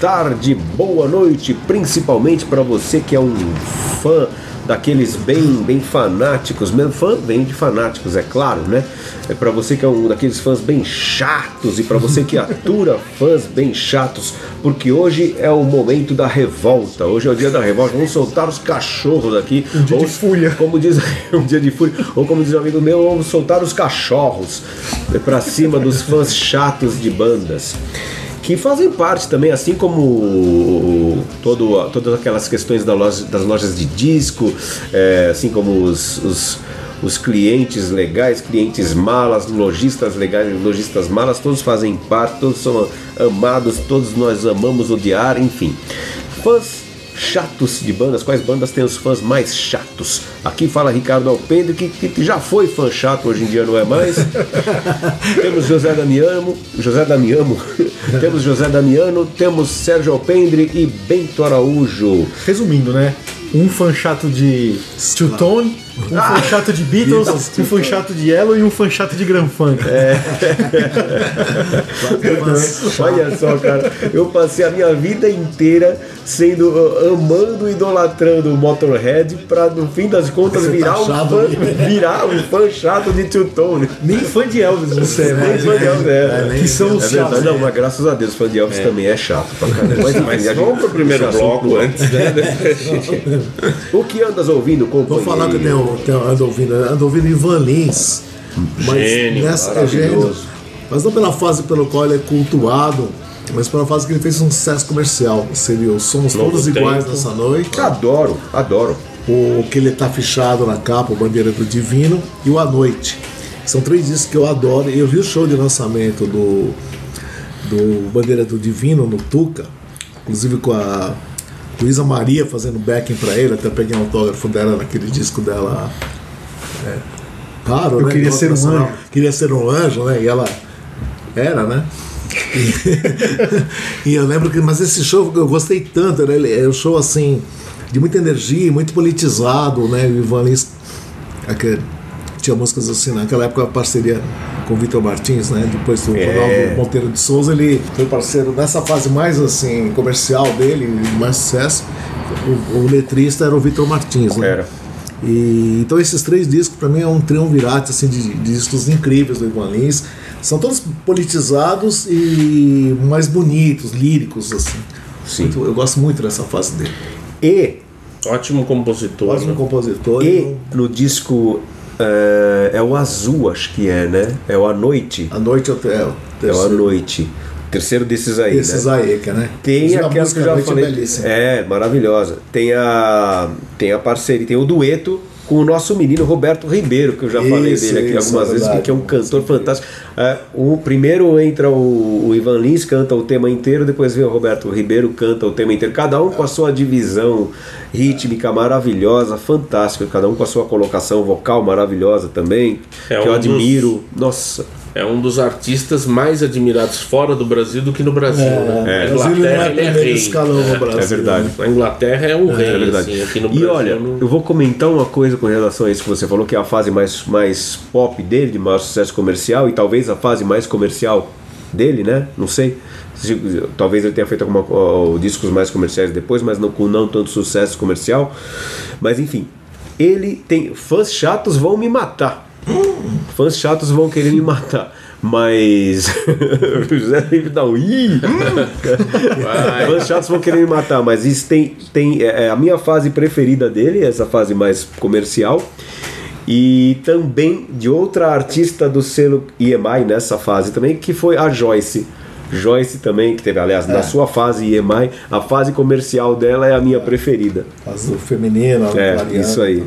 tarde, boa noite, principalmente para você que é um fã daqueles bem, bem fanáticos, mesmo fã vem de fanáticos, é claro, né? É para você que é um daqueles fãs bem chatos e para você que atura fãs bem chatos, porque hoje é o momento da revolta. Hoje é o dia da revolta. Vamos soltar os cachorros aqui. Um dia de fúria. Como diz um dia de fúria, ou como diz um amigo meu, vamos soltar os cachorros para cima dos fãs chatos de bandas que fazem parte também, assim como todo, todas aquelas questões da loja, das lojas de disco, é, assim como os, os, os clientes legais, clientes malas, lojistas legais, lojistas malas, todos fazem parte, todos são amados, todos nós amamos odiar, enfim. Fãs chatos de bandas, quais bandas têm os fãs mais chatos? Aqui fala Ricardo Alpendre, que, que já foi fã chato, hoje em dia não é mais. temos José Damiano, José Damiano, temos José Damiano, temos Sérgio Alpendre e Bento Araújo. Resumindo, né? Um fã chato de Two Tone, um fã chato de Beatles, um fã chato de Yellow e um fã chato de Grand Funk. Olha só, cara, eu passei a minha vida inteira sendo uh, amando e idolatrando o Motorhead pra no fim das contas virar um chato, fã, virar um fã chato de Two Tone. Nem fã de Elvis você é, Nem né? fã de Elvis, é. Que são os É chatos. não, mas graças a Deus, fã de Elvis também é chato pra caramba. Mas, Mas a gente- vamos pro primeiro bloco antes, né? O que andas ouvindo, Vou companheiro? falar que eu tenho, tenho, ando ouvindo, ando ouvindo Ivan Lins. Mas Gênio, nessa, é gênio, mas não pela fase pelo qual ele é cultuado, mas pela fase que ele fez um sucesso comercial. Seria o Somos Novo Todos Iguais Tempo. nessa noite. Adoro, adoro. O que ele tá fichado na capa, o Bandeira do Divino, e o A Noite. São três discos que eu adoro. Eu vi o show de lançamento do, do Bandeira do Divino no Tuca, inclusive com a Luísa Maria fazendo backing pra ele, até peguei um autógrafo dela naquele disco dela. É, raro, Eu né? queria ser um anjo. Queria ser um anjo, né? E ela era, né? E, eu lembro que, mas esse show eu gostei tanto, né? Ele é um show assim, de muita energia, muito politizado, né? O Ivan Lins aquele- tinha músicas assim, naquela época a parceria com o Vitor Martins, né? Depois do É. Ronaldo Monteiro de Souza, ele foi parceiro nessa fase mais assim, comercial dele, mais sucesso. O, o letrista era o Vitor Martins, né? Era. E, então esses três discos para mim é um triunvirato assim, de, de discos incríveis do Ivan Lins. São todos politizados e mais bonitos, líricos assim. Sim. Muito- eu gosto muito dessa fase dele. E, Ótimo compositor. Ótimo né? compositor. e no disco é, é o azul, acho que é, né? É o A Noite. A noite hotel. É o A Noite. Terceiro desses aí, Esses né? aí, que, né? Tem aquela que eu já falei. É belíssima. É, maravilhosa. Tem a, tem a parceria, tem o dueto com o nosso menino Roberto Ribeiro, que eu já falei Isso, dele aqui isso, algumas é vezes, que é um cantor fantástico. É, o primeiro entra o, o Ivan Lins, canta o tema inteiro, depois vem o Roberto Ribeiro, canta o tema inteiro, cada um com a sua divisão rítmica maravilhosa, fantástica, cada um com a sua colocação vocal maravilhosa também, É que eu um dos- admiro. Nossa, É um dos artistas mais admirados fora do Brasil do que no Brasil. né? É, Na o Brasil não é Inglaterra ele é primeiro rei. escalão no Brasil. é verdade. né? Na Inglaterra é um rei, É verdade. assim, aqui no e Brasil. olha, não- eu vou comentar uma coisa com relação a isso que você falou, que é a fase mais, mais pop dele, de maior sucesso comercial, e talvez a fase mais comercial dele, né? Não sei. Se- Talvez ele tenha feito alguma, ó, discos mais comerciais depois, mas não, com não tanto sucesso comercial. Mas enfim, ele tem. Fãs chatos vão me matar. Fãs chatos vão querer me matar. Mas. o José sempre dá um. Ih! Fãs chatos vão querer me matar, mas isso tem, tem é, é a minha fase preferida dele, essa fase mais comercial. E também de outra artista do selo EMI nessa fase também, que foi a Joyce. Joyce também, que teve, aliás, na sua fase EMI, a fase comercial dela é a minha preferida. Fase do feminino, É, isso aí.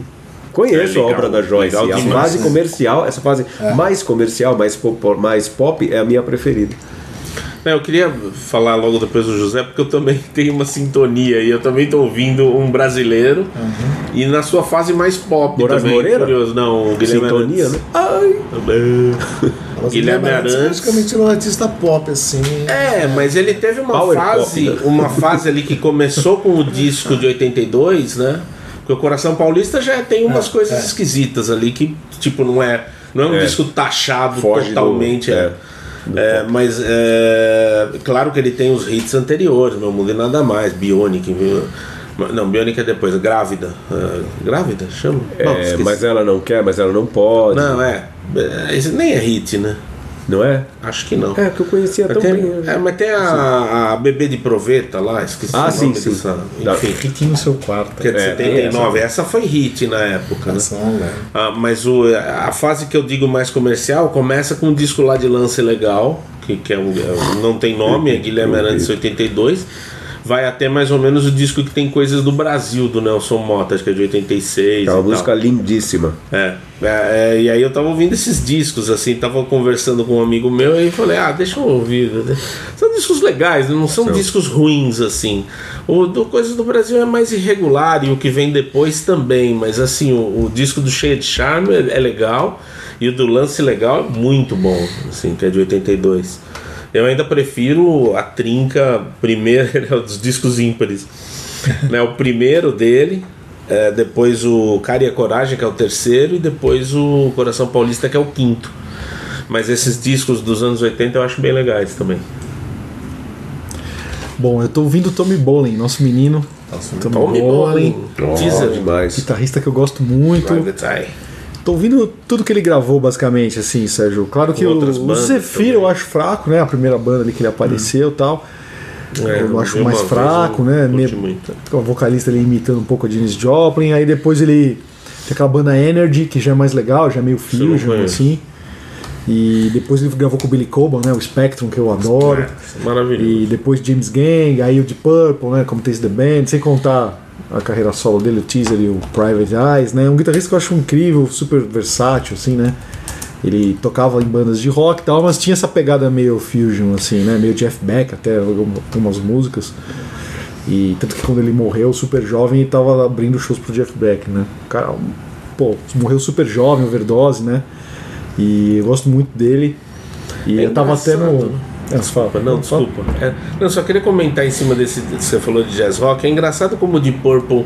Conheço É a obra da Joyce. legal a demais, fase né? comercial, essa fase mais comercial, mais pop, mais pop, é a minha preferida. É, eu queria falar logo depois do José, porque eu também tenho uma sintonia e eu também tô ouvindo um brasileiro e na sua fase mais pop Moraes também. Moreira? Curioso, não, o Guilherme Sintonia, Arantes. né? Ai! Guilherme Arantes praticamente um artista pop, assim. É, mas ele teve uma Power fase, pop, né? uma fase ali que começou com o disco de 82, né? Porque o Coração Paulista já tem umas coisas esquisitas ali que, tipo, não é, não é um É. disco taxado Foge do- totalmente. é, é. É, mas é, claro que ele tem os hits anteriores, Meu Mundo e Nada Mais, Bionic? Não, Bionic é depois, Grávida. É, grávida? Chama? Não, É, mas ela não quer, mas ela não pode. Não, é. é, Esse nem é hit, né? Não é? Acho que não. É, que eu conhecia Mas tão tem, bem. é, mas tem a, a Bebê de Proveta lá, esqueci Ah, o sim, nome sim. dessa. Enfim, Hit no seu quarto. que é de É, 79. Essa foi hit na época, né? Ação, né? Ah, mas o, a fase que eu digo mais comercial começa com um disco lá de lance legal, que, que é um, é um- não tem nome, é Guilherme Arantes 82. Vai até mais ou menos o disco que tem coisas do Brasil, do Nelson Mota, acho que é de 86. É uma e tal. música lindíssima. É, é, é, e aí eu tava ouvindo esses discos, assim, tava conversando com um amigo meu e falei, ah, deixa eu ouvir. São discos legais, não são, discos ruins, assim. O do Coisas do Brasil é mais irregular e o que vem depois também, mas assim, o, o disco do Cheio de Charme é, é legal e o do Lance Legal é muito bom, assim, que é de 82. Eu ainda prefiro a trinca primeiro dos discos ímpares. né, o primeiro dele, é, depois o Cara e a Coragem, que é o terceiro, e depois o Coração Paulista, que é o quinto. Mas esses discos dos anos 80 eu acho bem legais também. Bom, eu tô ouvindo o Tommy Bolin, nosso menino. Tommy, Tommy Bolin, Bolin, teaser, demais. guitarrista que eu gosto muito. Private Eye. Tô ouvindo tudo que ele gravou, basicamente, assim, Sérgio. Claro que o, o Zephyr eu acho fraco, né? A primeira banda ali que ele apareceu e tal. É, eu acho mais fraco, né? muito. O vocalista ali imitando um pouco a Janis Joplin. Aí depois ele tem aquela banda Energy, que já é mais legal, já é meio fusion, assim. E depois ele gravou com o Billy Coban, né? O Spectrum, que eu adoro. É, maravilhoso. E depois James Gang, aí o Deep Purple, né? Como Taste the Band, sem contar a carreira solo dele, o teaser e o Private Eyes, né? Um guitarrista que eu acho incrível, super versátil, assim, né? Ele tocava em bandas de rock e tal, mas tinha essa pegada meio fusion, assim, né? Meio Jeff Beck até, algumas músicas. E tanto que quando ele morreu, super jovem, ele tava abrindo shows pro Jeff Beck, né? O cara, pô, morreu super jovem, overdose, né? E eu gosto muito dele. E É eu tava até no. É, fala, Não, desculpa. É, não, só queria comentar em cima desse que você falou de jazz rock. É engraçado como o Deep Purple,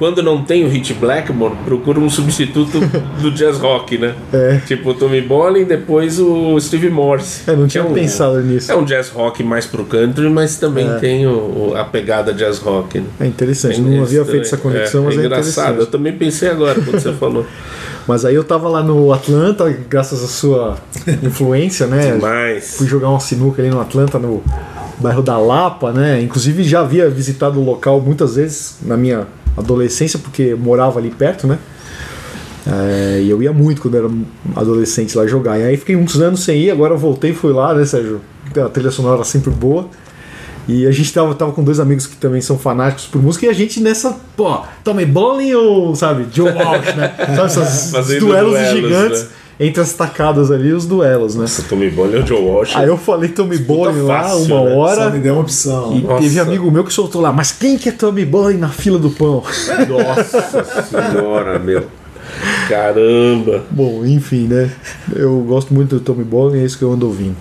quando não tem o Hit Blackmore, procura um substituto do jazz rock, né? É. Tipo o Tommy Bolin, depois o Steve Morse. É, não tinha um- pensado nisso. É um jazz rock mais pro country, mas também tem o, a pegada jazz rock. Né? É interessante, não havia feito essa conexão, mas é engraçado. Eu também pensei agora quando você falou. Mas aí eu tava lá no Atlanta, graças à sua influência, né? Mas Fui jogar uma sinuca ali no Atlanta, no bairro da Lapa, né? Inclusive já havia visitado o local muitas vezes na minha adolescência, porque morava ali perto, né? É, e eu ia muito quando era adolescente lá jogar. E aí fiquei muitos anos sem ir, agora voltei e fui lá, né, Sérgio? A trilha sonora era sempre boa. E a gente tava, tava com dois amigos que também são fanáticos por música e a gente nessa, pô, Tommy Bolin ou, sabe, Joe Walsh, né? Sabe, esses duelos, duelos, gigantes né? Entre as tacadas ali, os duelos, né? Nossa, Tommy Bolin é o Joe Walsh. Aí eu falei Tommy Bolin lá fácil, uma né? hora. Só me deu uma opção. E Nossa. teve amigo meu que soltou lá, mas quem que é Tommy Bolin na fila do pão? Nossa senhora, meu. Caramba. Bom, enfim, né? Eu gosto muito do Tommy Bolin, é isso que eu ando ouvindo.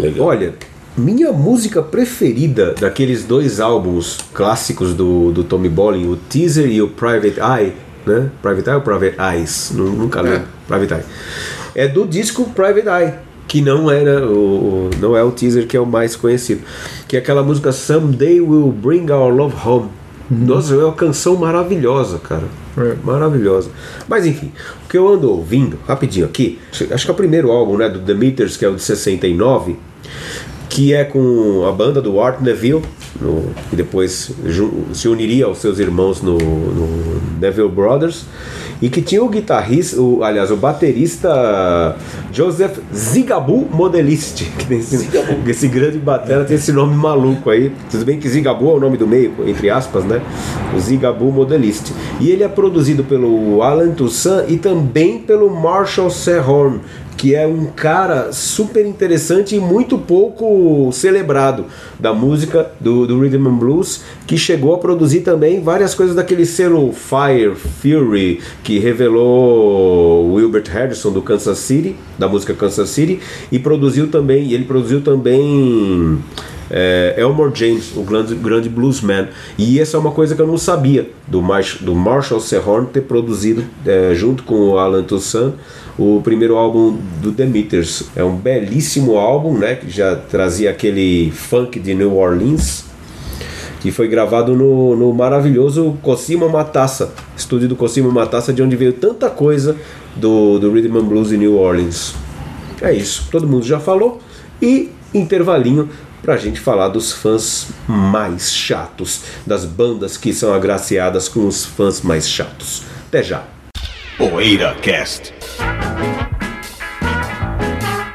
Legal. Olha, minha música preferida daqueles dois álbuns clássicos do, do Tommy Bolin, o Teaser e o Private Eye, né? Private Eye ou Private Eyes? Nu- Nunca lembro. Private Eye. É do disco Private Eye, que não era o, o- não é o teaser que é o mais conhecido, que é aquela música Someday We'll Bring Our Love Home. Nossa, é uma canção maravilhosa, cara. É. Maravilhosa. Mas enfim, o que eu ando ouvindo, rapidinho aqui, acho que é o primeiro álbum, né, do The Meters, que é o de 69, que é com a banda do Art Neville, no, que depois se uniria aos seus irmãos no, no Neville Brothers, e que tinha o guitarrista, o, aliás, o baterista Joseph Zigabu Modelist, que tem esse, esse grande batera tem esse nome maluco aí. Tudo bem que Zigabu é o nome do meio, entre aspas, né? O Zigabu Modelist. E ele é produzido pelo Alan Toussaint e também pelo Marshall Sehorn, que é um cara super interessante e muito pouco celebrado da música do, do Rhythm and Blues, que chegou a produzir também várias coisas daquele selo Fire Fury, que revelou o Wilbert Harrison do Kansas City, da música Kansas City, e produziu também, e ele produziu também é, Elmore James, o grande, grande bluesman. E essa é uma coisa que eu não sabia do, do Marshall Sehorn ter produzido, é, junto com o Alan Toussaint, o primeiro álbum do The Meters. É um belíssimo álbum, né? Que já trazia aquele funk de New Orleans. Que foi gravado no, no maravilhoso Cosima Matassa, estúdio do Cosima Matassa, de onde veio tanta coisa do, do Rhythm and Blues em New Orleans. É isso, todo mundo já falou. E intervalinho pra gente falar dos fãs mais chatos, das bandas que são agraciadas com os fãs mais chatos. Até já. Poeira Cast.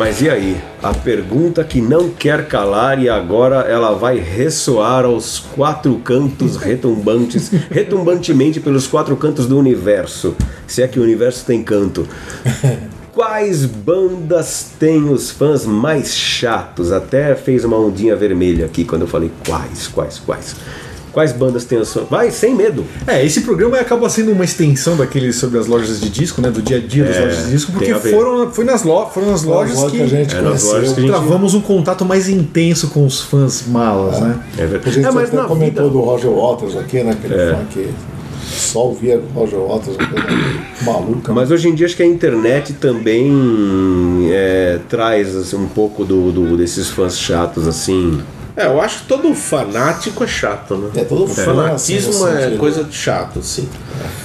Mas e aí? A pergunta que não quer calar e agora ela vai ressoar aos quatro cantos retumbantes, retumbantemente pelos quatro cantos do universo. Se é que o universo tem canto. Quais bandas têm os fãs mais chatos? Até fez uma ondinha vermelha aqui quando eu falei quais, quais, quais. Quais bandas têm os fãs? Vai, sem medo. É, esse programa acaba sendo uma extensão daquele sobre as lojas de disco, né? Do dia a dia das É, lojas de disco, porque tem a foram, foi nas lo, foram nas lojas Loja que, que a gente É, nas lojas conheceu. que a gente- travamos um contato mais intenso com os fãs malas, né? É A verdade. gente É, mas até na comentou vida. do Roger Waters aqui, né? Aquele fã que só ouvia Roger Waters, maluca. Mas hoje em dia acho que a internet também é, traz assim, um pouco do, do- desses fãs chatos assim. É, eu acho que todo fanático é chato, né? É, todo fã, fanatismo assim, é sentido- coisa de chato, assim.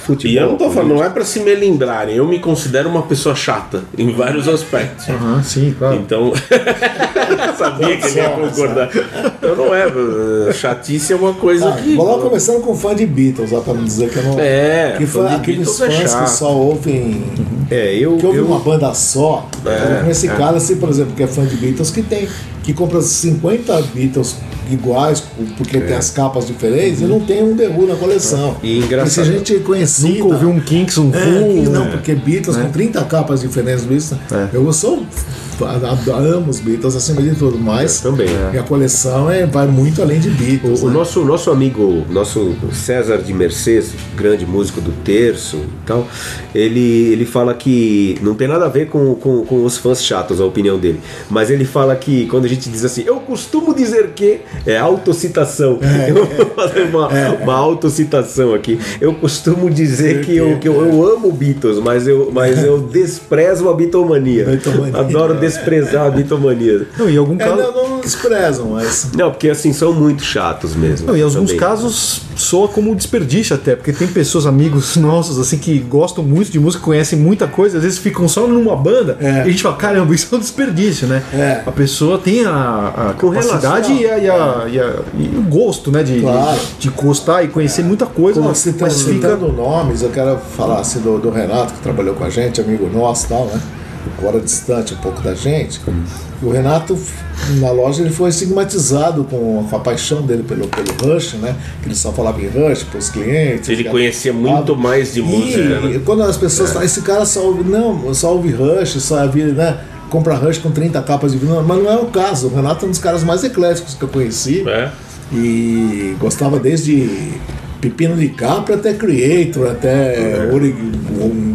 Futebol, E eu não tô falando, não é pra se melindrarem. Eu me considero uma pessoa chata em vários aspectos. Aham, sim, claro. Então, sabia que ele ia concordar. Então não é, eh, chatice é uma coisa Ah, que. vou lá começando com fã de Beatles, ó, pra não dizer que eu não. É, que fã fã, de aqueles Beatles é fãs chato. que só ouvem. É, eu, Que ouve eu uma banda só. É, com esse cara, assim, por exemplo, que é fã de Beatles, que tem. Que compra 50 Beatles iguais, porque tem as capas diferentes, e não tem um The Who na coleção. E engraçado. E se a gente conhecia. Nunca ouviu um Kinks, um É, Who, que não, né? porque Beatles com 30 capas diferentes do Beatles. Eu sou. Amo os Beatles acima de tudo, mas Eu também. minha coleção é, vai muito além de Beatles. O, o né? nosso, nosso amigo, nosso César de Mercedes, grande músico do terço e tal, ele, ele fala que não tem nada a ver com, com, com os fãs chatos, a opinião dele. Mas ele fala que quando a gente diz assim, eu costumo dizer que é autocitação. Eu vou fazer uma, uma autocitação aqui. Eu costumo dizer que, eu, que eu, eu amo Beatles, mas eu, mas eu desprezo a bitomania. Adoro desprezar a bitomania. Não, em algum É, caso. não, não desprezam, mas. Não, porque assim, são muito chatos mesmo. Não, em alguns também. casos soa como desperdício até, porque tem pessoas, amigos nossos, assim, que gostam muito de música, conhecem muita coisa, às vezes ficam só numa banda É. e a gente fala, caramba, isso é um desperdício, né? É. A pessoa tem a, a Com capacidade relação- e, a- e a- e a- e o gosto, né? De, Claro. de, de gostar e conhecer muita coisa, Como mas, citando, mas fica. citando nomes, eu quero falar assim do, do Renato, que trabalhou com a gente, amigo nosso e tal, né? Agora distante um pouco da gente. O Renato, na loja, ele foi estigmatizado com, com a paixão dele pelo, pelo Rush, né? Que ele só falava em Rush para os clientes. Ele conhecia muito mais de e música. né? quando as pessoas falam, esse cara só ouve, não, só ouve Rush, só ouve, né? Compra Rush com 30 capas de vinil, mas não é o caso. O Renato é um dos caras mais ecléticos que eu conheci. É. E gostava desde Pepino de Capra até Creator, até Ori, um,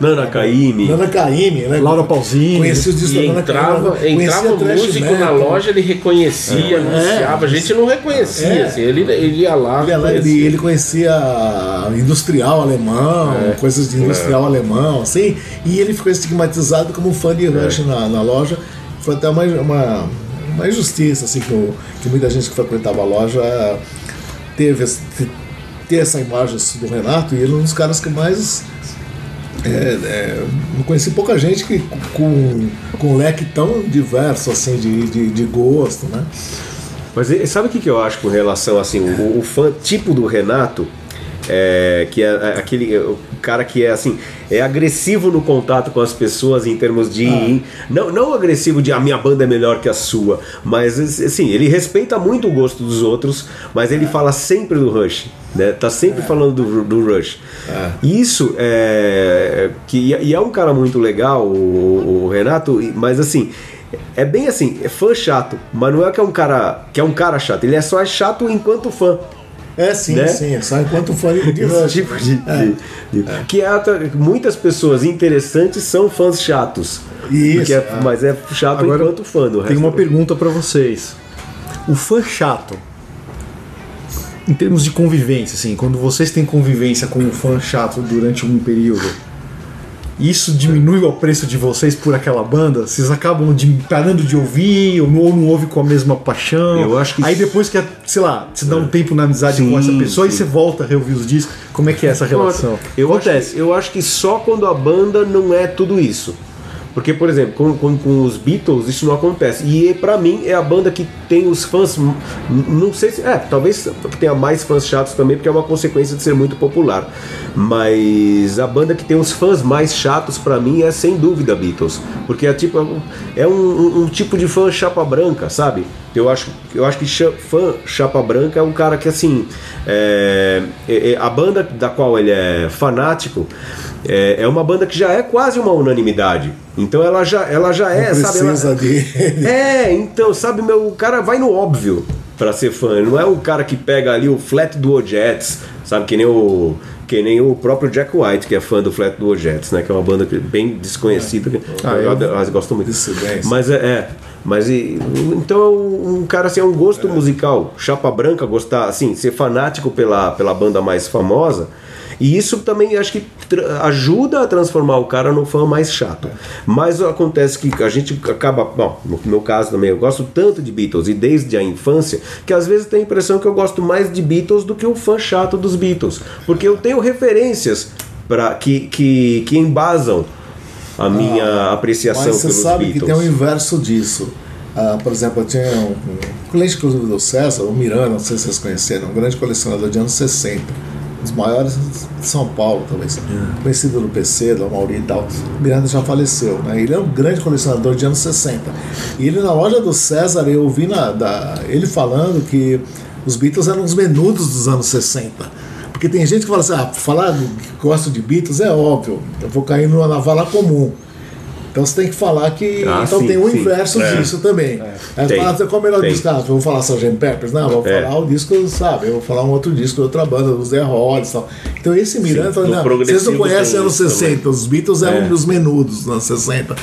Nana Caymmi. Nana Caymmi, né? Laura Pausini. Conheci os discos E da Nana entrava, Caymmi, entrava conhecia o músico metal. na loja, ele reconhecia, anunciava. A gente não reconhecia, É. assim, ele, ele ia lá. Ele, ele, reconhecia. ele conhecia industrial alemão, coisas de industrial alemão, assim, e ele ficou estigmatizado como fã de Rush na, na loja. Foi até uma, uma, uma injustiça, assim, que, o- que muita gente que frequentava a loja teve esse- ter essa imagem do Renato e ele é um dos caras que mais. É, é, não conheci pouca gente que com, com um leque tão diverso assim de, de, de gosto, né? Mas sabe o que, que eu acho com relação assim, o, o fã tipo do Renato, é, que é aquele é, o cara que é assim, é agressivo no contato com as pessoas em termos de. Não, não agressivo de a minha banda é melhor que a sua, mas assim, ele respeita muito o gosto dos outros, mas ele fala sempre do Rush. Né? Tá sempre falando do, do Rush. Isso é. Que, e é um cara muito legal, o, o Renato, mas assim. É bem assim, é fã chato, mas não é que é um cara que é um cara chato, ele é só chato enquanto fã. É sim, Né? sim, é só enquanto fã de Esse Rush. tipo de, de- de- que é muitas pessoas interessantes são fãs chatos. Isso, é- é. mas é chato Agora, enquanto fã do Tem uma pergunta pra vocês. O fã chato, em termos de convivência, assim, quando vocês têm convivência com um fã chato durante um período, isso diminui o preço de vocês por aquela banda? Vocês acabam de, parando de ouvir ou não, ou não ouve com a mesma paixão? Eu acho que Aí depois que, sei lá, você dá um tempo na amizade Sim, com essa pessoa e sim. você volta a reouvir os discos, como é que é essa relação? Eu acho, Acontece. que, eu acho que só quando a banda não é tudo isso. Porque, por exemplo, com, com, com os Beatles isso não acontece. E pra mim é a banda que tem os fãs. n- Não sei se. É, talvez tenha mais fãs chatos também, porque é uma consequência de ser muito popular. Mas a banda que tem os fãs mais chatos pra mim é sem dúvida Beatles. Porque é tipo. É um, um- tipo de fã chapa branca, sabe? Eu acho, eu acho que fã chapa branca é um cara que assim. é- é- é- a banda da qual ele é fanático é, é uma banda que já é quase uma unanimidade. Então ela já, ela já é, Não sabe? ela- precisa dele. é, então, sabe, meu, o cara vai no óbvio pra ser fã. Ele Não é o cara que pega ali o flat do Ojets, sabe? Que nem o. Que nem o próprio Jack White, que é fã do Flat do Ojets, né? Que é uma banda que- bem desconhecida. Ah, eu, eu- eu gosto muito. Mas é. é, mas e- então um cara assim, é um gosto musical, chapa branca, gostar, assim, ser fanático pela, pela banda mais famosa. E isso também acho que ajuda a transformar o cara num fã mais chato. Mas acontece que a gente acaba. Bom, no meu caso também, eu gosto tanto de Beatles e desde a infância que às vezes tenho a impressão que eu gosto mais de Beatles do que o fã chato dos Beatles. Porque eu tenho referências pra, que, que, que embasam a minha apreciação Ah, Mas você pelos sabe Beatles. que tem o inverso disso. Ah, por exemplo, eu tinha um, um cliente inclusive do César, o Miranda, não sei se vocês conheceram, um grande colecionador de anos 60. Dos maiores de São Paulo, talvez. Conhecido do PC, do Mauri e tal. Miranda já faleceu, né? Ele é um grande colecionador de anos 60. E ele na loja do César, eu ouvi na, da, ele falando que os Beatles eram os menudos dos anos 60. Porque tem gente que fala assim, ah, falar que gosto de Beatles é óbvio, eu vou cair numa vala comum. Então você tem que falar que. Ah, então sim, tem o sim. inverso É. disso também. Aí Tem, fala, qual é o melhor tem. disco? Ah, vou falar Sgt. Peppers? Não, eu vou É. falar o disco, sabe? Eu vou falar um outro disco de outra banda, os The Hollies e tal. Então esse Miranda fala, não, vocês não conhecem anos isso 60, os Beatles eram É. os menudos dos anos 60.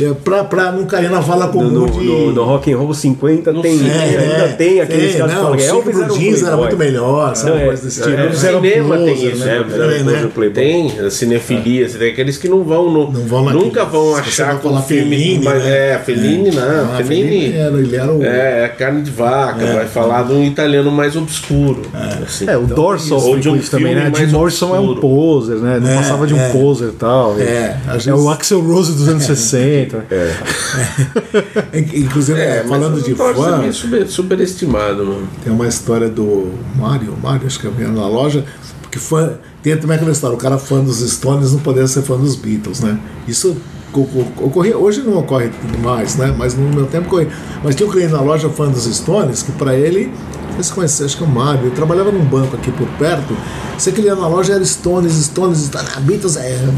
É, pra, pra não cair na vala comum No, no, de. no, no Rock and Roll 50 tem, É, ainda é, tem aqueles caras que não, Elvis era um Jeans era muito melhor, sabe? Não, é, coisa desse tipo. é, cinema tem isso, né? né? Elvis era Também, né? Tem a cinefilia, tem aqueles que não vão Não nunca vão você achar que falar filme, Fellini, mas né? é Fellini não, Ah, Fellini, Fellini era, ele era o. é, é carne de vaca, É. vai falar de um italiano mais obscuro, assim. É, o Dorsal Ou de um também, né? Jim Morrison é um poser, né? Não É, passava de um é. poser e tal. É, às é o Axel Rose dos anos 60. Inclusive, É, mas falando de fã, é super, superestimado, mano. Tem uma história do Mário, Mário, acho que é na loja, porque fã, tem também aquela história, o cara fã dos Stones não poderia ser fã dos Beatles, né? Isso ocorria, hoje não ocorre mais, né? Mas no meu tempo ocorria. Mas tinha um cliente na loja fã dos Stones, que para ele, você conhece, acho que é o Mário, ele trabalhava num banco aqui por perto, você que ia na loja era Stones, Stones, Stones, Beatles é.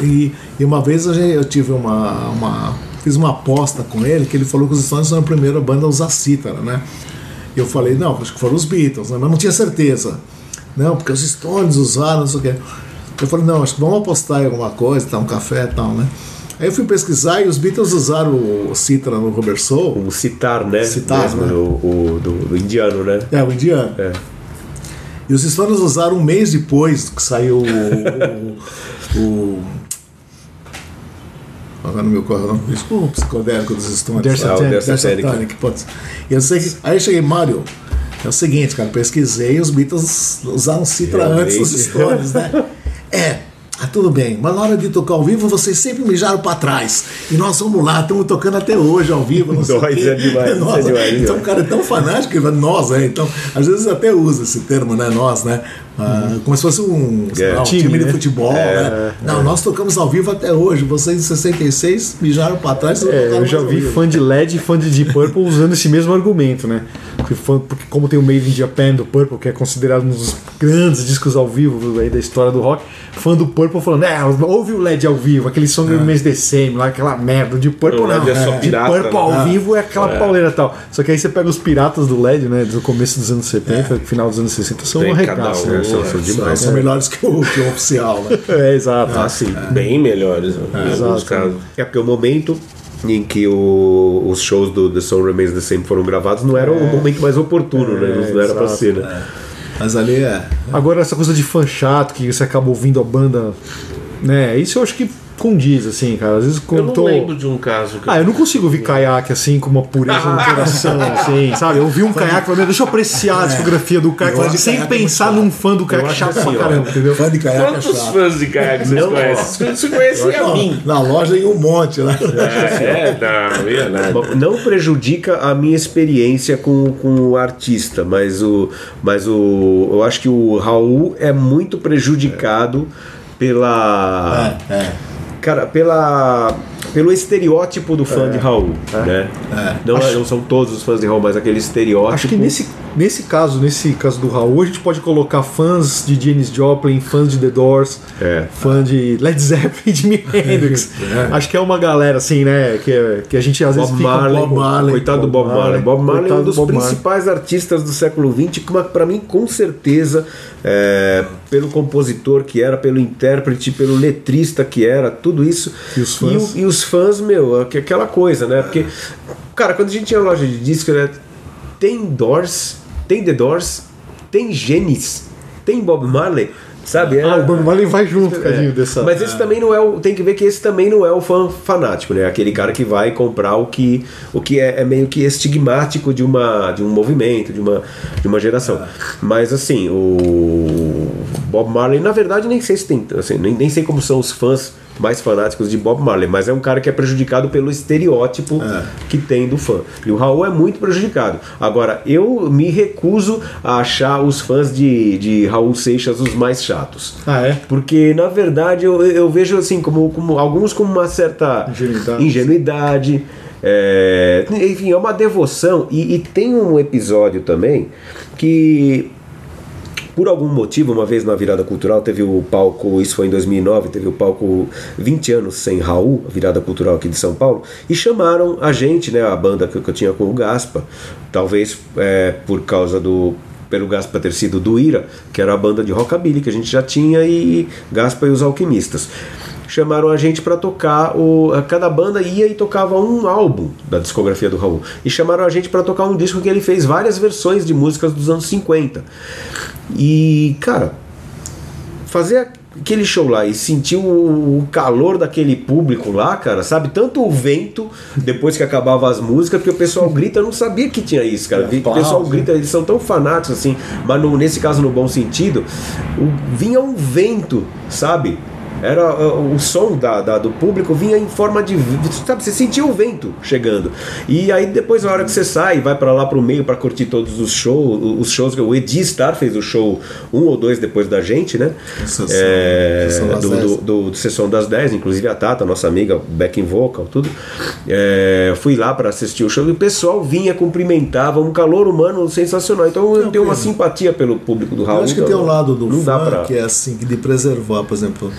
E, e uma vez a gente- eu tive uma, uma. Fiz uma aposta com ele que ele falou que os Stones são a primeira banda a usar cítara, né? E eu falei, não, acho que foram os Beatles, né? mas não tinha certeza. Não, porque os Stones usaram, não sei o quê. Eu falei, não, acho que vamos apostar em alguma coisa, tá, um café e tal, né? Aí eu fui pesquisar e os Beatles usaram o cítara no Robert Soul. O citar, né? Citar, Mesmo, né? O, o- do, do indiano, né? É, o indiano. É. E os Stones usaram um mês depois que saiu o. o, o Agora não me ocorre o nome disso. O psicodélico dos Stones. Ah, Their Satanic. E eu sei que, aí eu cheguei, Mário, é o seguinte, cara, pesquisei os Beatles usaram citra antes dos Realmente. Stones, né? É, ah, tudo bem, mas na hora de tocar ao vivo vocês sempre mijaram pra trás. E nós vamos lá, estamos tocando até hoje ao vivo. Não sei quê. é demais, Nós, é demais, então o cara é tão fanático que nós, né? Então, às vezes até usa esse termo, né? Nós, né? Ah, como se fosse um, É, lá, um time, time, de né? futebol, né? Não, nós tocamos ao vivo até hoje. Vocês em 66 mijaram pra trás. É, eu já vi fã de LED e fã de Deep Purple usando esse mesmo argumento, né? Porque, fã- porque como tem o Made in Japan do Purple, que é considerado um dos grandes discos ao vivo aí da história do rock, fã do Purple falando, é, ouve o LED ao vivo, aquele Song Remains the Same, lá, aquela merda. De Purple LED não, é pirata, Purple né? ao vivo é aquela pauleira e tal. Só que aí você pega os piratas do LED, né, do começo dos anos 70, final dos anos 60, são Tem um cada regaço, um, né? São, são é, demais. São melhores que o, que o oficial, né? É, exato. Ah, sim. Bem melhores. né, em alguns exato. casos. É porque o momento em que o- os shows do The Song Remains the Same foram gravados não era o momento mais oportuno, né? Não era pra exato. ser, né? Mas ali é. Agora, essa coisa de fã chato, que você acaba ouvindo a banda, né? Isso eu acho que condiz, assim, cara. Às vezes Eu quando não lembro de um caso que Ah, eu não consigo ouvir caiaque assim com uma pureza no coração, assim, sabe? Eu ouvi um caiaque, falei, "Meu, deixa eu apreciar a discografia do caiaque, Eu sem caiaque pensar muito chato. num fã do caiaque chato pra caramba, entendeu? Fã de caiaque é Quantos chato. fãs de caiaque vocês conhecem? Você conhecia a Não, mim. Na loja em um monte, né? É, não, ia nada. Bom, Não prejudica a minha experiência com, com o artista, mas o, mas o, eu acho que o Raul é muito prejudicado pela. É, é. Cara, pela, pelo estereótipo do fã de Raul, né? Não, é- não são todos os fãs de Raul, mas aquele estereótipo. Acho que nesse, nesse caso, nesse caso do Raul, a gente pode colocar fãs de Janis Joplin, fãs de The Doors, É. fã de Led Zeppelin, Jimi Hendrix. Acho que é uma galera assim, né? Que, é- que a gente às vezes Bob fica Marley, pouco- Bob Marley, coitado do Bob Marley. Marley, Bob Marley é um dos do Bob Marley. principais artistas do século XX, que para mim, com certeza, é, pelo compositor que era, pelo intérprete, pelo letrista que era, tudo isso. E os fãs? E, o- e os fãs, meu, aqu- aquela coisa, né? Porque, cara, quando a gente tinha loja de disco, né, tem Doors, tem The Doors, tem Genis, tem Bob Marley. Sabe? Ah, Era- o Bob Marley vai junto, é. dessa. Mas esse também não é o. Tem que ver que esse também não é o fã fanático, né? Aquele cara que vai comprar o que, o que é, é meio que estigmático de, uma, de um movimento, de uma, de uma geração. Mas assim, o Bob Marley, na verdade, nem sei se tem. Assim, nem, nem sei como são os fãs mais fanáticos de Bob Marley, mas é um cara que é prejudicado pelo estereótipo que tem do fã. E o Raul é muito prejudicado. Agora, eu me recuso a achar os fãs de, de Raul Seixas os mais chatos. Ah, é? Porque, na verdade, eu, eu vejo assim, como, como alguns com uma certa Ingenuidade. ingenuidade, é, enfim, é uma devoção. E, e tem um episódio também que, por algum motivo, uma vez na virada cultural, teve o palco, isso foi em 2009, teve o palco 20 anos sem Raul, a virada cultural aqui de São Paulo, e chamaram a gente, né, a banda que, eu tinha com o Gaspa, talvez é, por causa do pelo Gaspa ter sido do Ira, que era a banda de rockabilly que a gente já tinha, e Gaspa e os Alquimistas. Chamaram a gente para tocar, o, cada banda ia e tocava um álbum da discografia do Raul. E chamaram a gente para tocar um disco que ele fez várias versões de músicas dos anos 50. E, cara, fazer aquele show lá e sentir o, calor daquele público lá, cara, sabe? Tanto o vento depois que acabava as músicas, porque o pessoal grita, eu não sabia que tinha isso, cara. Que o pessoal grita, eles são tão fanáticos assim, mas no- nesse caso no bom sentido, o- vinha um vento, sabe? Era o som da, da- do público vinha em forma de. Sabe, você sentia o vento chegando. E aí depois, na hora que você sai, vai pra lá pro meio pra curtir todos os shows, os shows que o Edi Star fez o show um ou dois depois da gente, né? Sessão- É, Sessão do, 10. do, do- do Sessão das 10, inclusive a Tata, nossa amiga, backing vocal, tudo. É, fui lá pra assistir o show e o pessoal vinha, cumprimentava, um calor humano sensacional. Então eu tenho uma simpatia pelo público do Raul. Eu acho que então, tem um lado do não fã pra... que é assim, de preservar, por exemplo,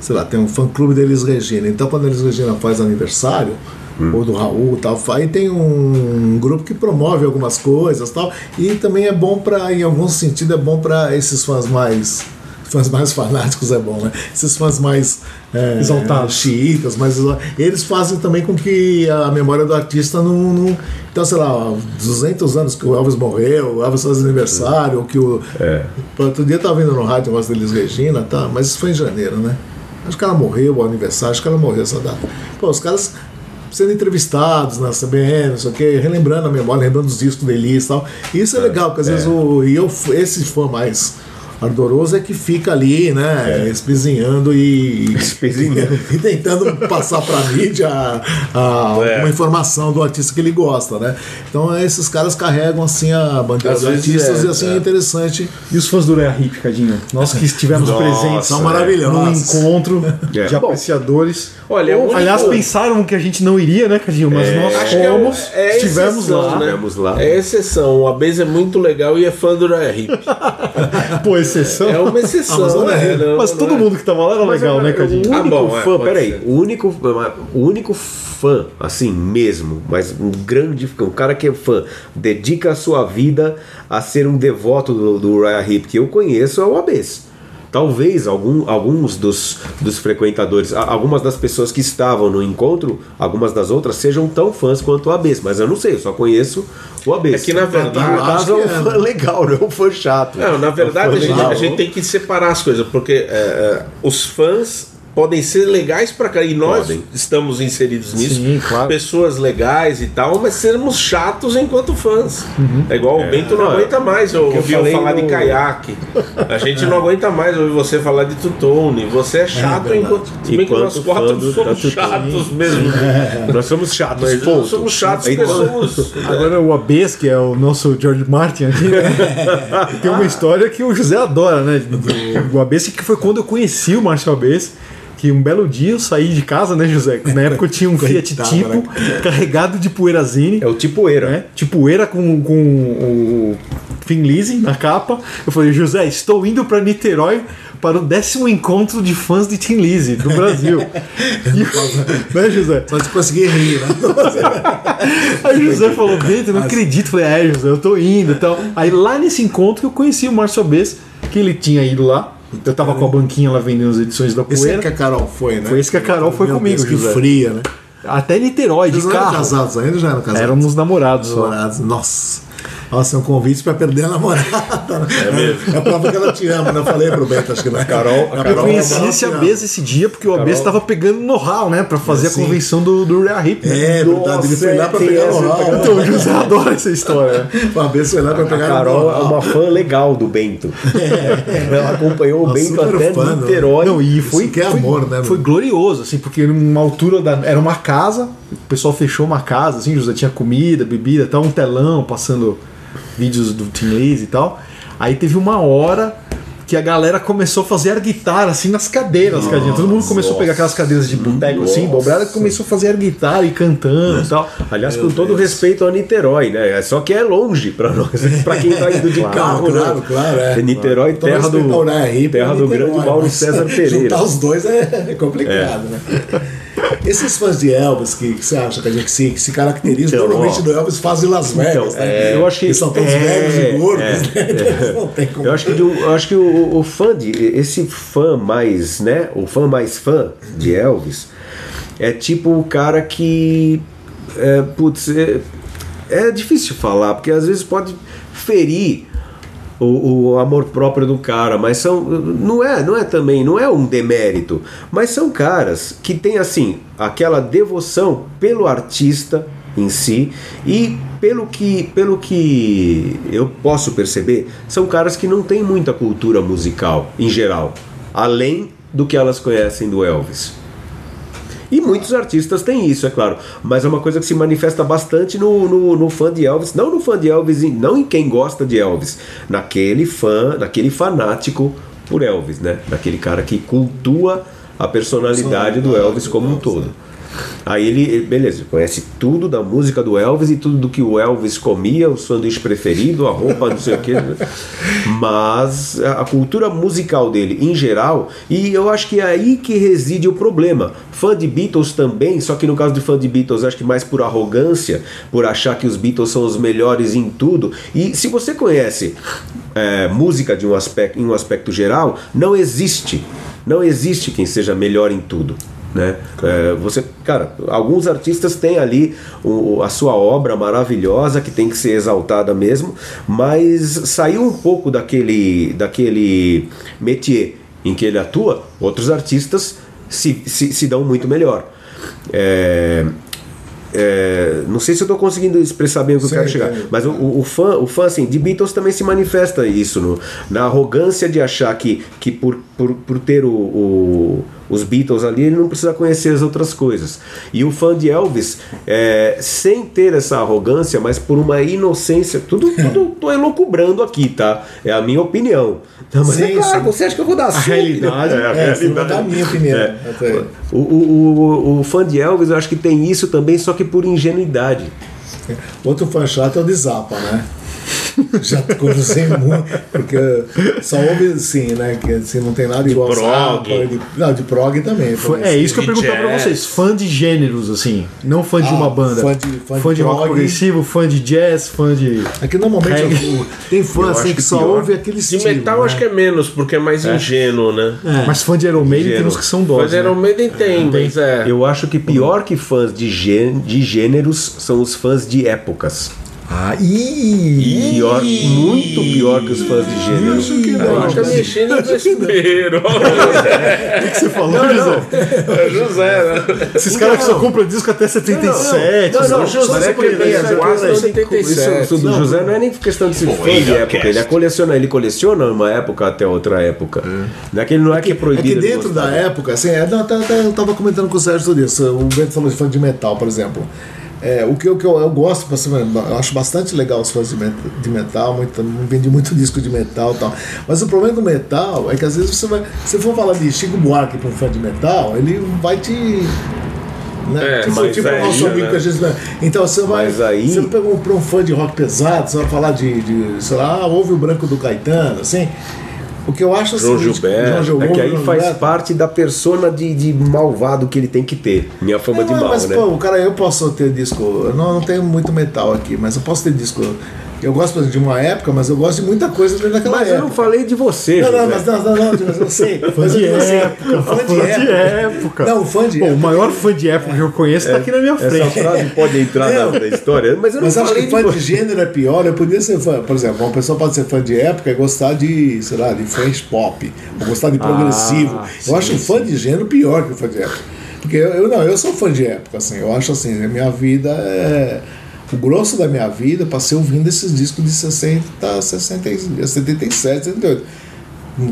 sei lá, tem um fã clube da Elis Regina. Então quando a Elis Regina faz aniversário, Hum. ou do Raul e tal, aí tem um grupo que promove algumas coisas e tal. E também é bom para, em algum sentido, é bom para esses fãs mais. Fãs mais fanáticos é bom, né? Esses fãs mais é, Exaltados. xiitas, mais exal- eles fazem também com que a memória do artista não, não- Então, sei lá, 200 anos que o Elvis morreu, o Elvis faz aniversário, ou que o. É. Outro dia eu tava vendo no rádio a voz da Elis Regina, tá? Mas isso foi em janeiro, né? Acho que ela morreu, o aniversário, acho que ela morreu essa data. Pô, os caras sendo entrevistados na CBN, não sei o quê, relembrando a memória, lembrando os discos da Elis e tal. E isso é, legal, porque às vezes o, e eu, esse fã mais ardoroso é que fica ali, né, espizinhando e, Espezinhando. e tentando passar para a mídia É. uma informação do artista que ele gosta, né? Então esses caras carregam assim a bandeira Às dos artistas é, e assim é, é. interessante. E os fãs do Rea Hip, Cadinho? Nós que estivemos Nossa, presentes São é. num maravilhosos. encontro É. de Bom, apreciadores. olha, Ou, o aliás, pensaram que a gente não iria, né, Cadinho? Mas nós é, fomos, é estivemos exceção, lá. né? Lá. É exceção. A Bez é muito legal e é fã do Raya Hip. Pô, exceção. É uma exceção. Ah, mas é, né? Não- Mas não todo é. mundo que tava lá era legal, né, Cadinho? O Ah, único bom, é, fã, pode peraí, o único, o único fã, assim mesmo, mas um grande, um cara que é fã, dedica a sua vida a ser um devoto do, do Raya Hip que eu conheço é o Abes. Talvez algum, alguns dos, dos frequentadores, algumas das pessoas que estavam no encontro, algumas das outras sejam tão fãs quanto o Abes, mas eu não sei, eu só conheço o Abes. É que, na verdade, no caso é um é, fã legal, não é um fã chato. Não, na verdade, É um a gente, a gente tem que separar as coisas, porque é, é, os fãs podem ser legais pra cá, e nós Podem. estamos inseridos nisso. Sim, claro. Pessoas legais e tal, mas sermos chatos enquanto fãs. É igual o Bento não Não, aguenta mais eu falei falar de no- caiaque. A gente não aguenta mais ouvir você falar de tutone. Você é chato verdade. enquanto. Se bem que nós quatro somos chatos mesmo. Nós somos chatos, Mas ponto. nós somos chatos Então- somos. Agora o Abes, que é o nosso George Martin aqui, né? tem uma história que o José adora, né? Do, do Abes, que foi quando eu conheci o Márcio Abes. Que um belo dia eu saí de casa, né, José? Na época eu tinha um Fiat Coitado, Tipo né? carregado de poeirazine. É o tipoeira. né? Tipo poeira com, com o Finlise na capa. Eu falei, José, estou indo para Niterói para o décimo encontro de fãs de Tim Lizzy do Brasil. E- né, José? Só de conseguir rir, né? Aí o José falou, Bento, não acredito. Eu falei, é, José, eu tô indo e tal. Aí lá nesse encontro que eu conheci o Márcio Abes, que ele tinha ido lá. Eu tava com a banquinha lá vendendo as edições da Esse é poeira. que a Carol foi, né? Foi esse que a Carol foi Meu comigo, Deus, que José. fria, né? Até Niterói, de Eles não eram carro. casados ainda já eram casados? Éramos namorados só. namorados. Nossa. Nossa, é um convite pra perder a namorada. né? É mesmo. É a prova que ela te ama, né? Eu falei pro Beto, acho que não é. Carol- A Eu Carol conheci ama, esse te Abes esse dia porque o Abes tava pegando know-how, né? Pra fazer a Sim. convenção do, do Rea Hip. Né? É verdade, ele foi lá pra pegar essa, o moral. Então o José adora essa história. O Abel foi lá pra A pegar Carol o é moral. uma fã legal do Bento. Ela acompanhou o Bento até fã, né? Niterói. Não, e foi, que é amor, né, Foi glorioso, assim, porque numa altura da. Era uma casa, o pessoal fechou uma casa, assim, José tinha comida, bebida, tal, um telão passando vídeos do Tim Lazy e tal. Aí teve uma hora que a galera começou a fazer a guitarra assim nas cadeiras, cadinha. Todo mundo começou a pegar aquelas cadeiras de boteco assim, dobrada, começou a fazer a guitarra e cantando e tal. Aliás, com todo respeito a Niterói, né? É Só que é longe pra nós, pra quem tá indo de carro. claro, né? claro, é. Niterói, Então, terra do, Rea Hip, terra é do grande Mauro César Pereira. Juntar os dois é, é complicado, né? Esses fãs de Elvis que, que você acha que a gente se, que se caracterizam, Então, normalmente ó. do Elvis fazem Las Vegas, Então, né? é, eu acho que- Eles são todos é, velhos e gordos, é, né? Então, não tem como. Eu acho que, do- eu acho que o, o fã de. Esse fã mais, né? O fã mais fã de Elvis é tipo o cara que. É, putz, é, é difícil falar, porque às vezes pode ferir o, o amor próprio do cara, mas são. Não é, não é também, não é um demérito, mas são caras que têm assim, aquela devoção pelo artista em si e pelo que, pelo que eu posso perceber, são caras que não têm muita cultura musical em geral, além do que elas conhecem do Elvis. E muitos artistas têm isso, é claro. Mas é uma coisa que se manifesta bastante no, no, no fã de Elvis. Não no fã de Elvis, não em quem gosta de Elvis. Naquele fã, naquele fanático por Elvis, né? Naquele cara que cultua a personalidade do Elvis como um todo. Aí ele, beleza, conhece tudo da música do Elvis e tudo do que o Elvis comia, o sanduíche preferido, a roupa, não sei o que. Mas a cultura musical dele, em geral, e eu acho que é aí que reside o problema. Fã de Beatles também, só que no caso de fã de Beatles, acho que mais por arrogância, por achar que os Beatles são os melhores em tudo. E se você conhece é, música de um aspecto, em um aspecto geral, não existe. Não existe quem seja melhor em tudo. Né? É, você, cara, alguns artistas têm ali o- a sua obra maravilhosa que tem que ser exaltada mesmo, mas saiu um pouco daquele, daquele métier em que ele atua. Outros artistas se, se, se dão muito melhor. É, é, não sei se eu estou conseguindo expressar bem o que Sim, eu quero chegar, mas o, o- o fã, o fã assim, de Beatles também se manifesta isso no- na arrogância de achar que, que por, por, por ter o, o- os Beatles ali ele não precisa conhecer as outras coisas. E o fã de Elvis, é, sem ter essa arrogância, mas por uma inocência, tudo, tudo tô elocubrando aqui, tá? É a minha opinião. Não, mas é Sim, claro, sim. você acha que eu vou dar A sua realidade? É, você vai dar a minha opinião. É. O, o, o, o fã de Elvis, eu acho que tem isso também, só que por ingenuidade. Outro fã chato é o de Zappa, né? Já cruzei muito, porque só houve, sim, né? Que assim, não tem nada igual ao prog. Zappa. De, não, de prog também. Foi- é isso que eu de perguntar pra vocês. Fã de gêneros, assim. Não fã de Ah, uma banda. fã de- fã de rock prog. progressivo, fã de jazz, fã de. É que normalmente o- tem fã Eu assim acho que, que só pior. ouve aquele De estilo. metal né? acho que é menos, porque é mais ingênuo, né? Mas fã de Iron Maiden tem uns que são Mas doses. Iron Né? Maiden tem, mas é. Eu acho que pior que fãs de, gê, de gêneros são os fãs de épocas. Ah, ih! Pior, muito pior que os fãs de gênero. Eu acho que é mexendo no vespeiro. O que, que você falou, José? É José, né? Esses caras que só compram disco até 77. Não, não, sabe? José Mas é que é quase também. 77. Isso, isso do José não é nem questão de ser fã de época, ele é coleciona, ele coleciona uma época até outra época. Não é que ele não é que é É proibido. que de dentro da época, assim, é, não, eu tava comentando com o Sérgio sobre isso. O Bento falou de fã de metal, por exemplo. É, o que, eu- o que eu, eu gosto, pra eu acho bastante legal os fãs de, met- de metal, muito, vendi muito disco de metal e tal. Mas o problema do metal é que às vezes você vai. Se for falar de Chico Buarque para um fã de metal, ele vai te. Né? É, tipo tipo o aí, nosso amigo né? que a gente. Então você vai. Mas aí- Você pegou para um fã de rock pesado, você vai falar de, de sei lá, ah, ouve o branco do Caetano, assim. O que eu acho João assim, Gilberto. João É que Gilberto, aí João faz Gilberto. parte da persona de, de malvado que ele tem que ter. Minha fama de Não, mal, mas, né? pô, o cara, eu posso ter disco. Eu não, não tenho muito metal aqui, mas eu posso ter disco. Eu gosto exemplo, de uma época, mas eu gosto de muita coisa daquela Mas eu época. não falei de você, Não, não, mas não, não, não, mas eu sei. Fã mas eu de assim, época, fã de época. Não, o fã de época. o maior fã de época que eu conheço tá aqui na minha Essa frente. frase pode entrar na, na história, mas eu não Mas acho falei que fã de de você. gênero é pior. Eu podia ser fã, por exemplo, uma pessoa pode ser fã de época e gostar de, sei lá, de French pop, ou gostar de progressivo. Ah, eu acho o fã de gênero pior que o fã de época. Porque eu, eu não, eu sou fã de época, assim. Eu acho assim, a minha vida é. O grosso da minha vida, passei ouvindo esses discos de 60, 60, 77, 78.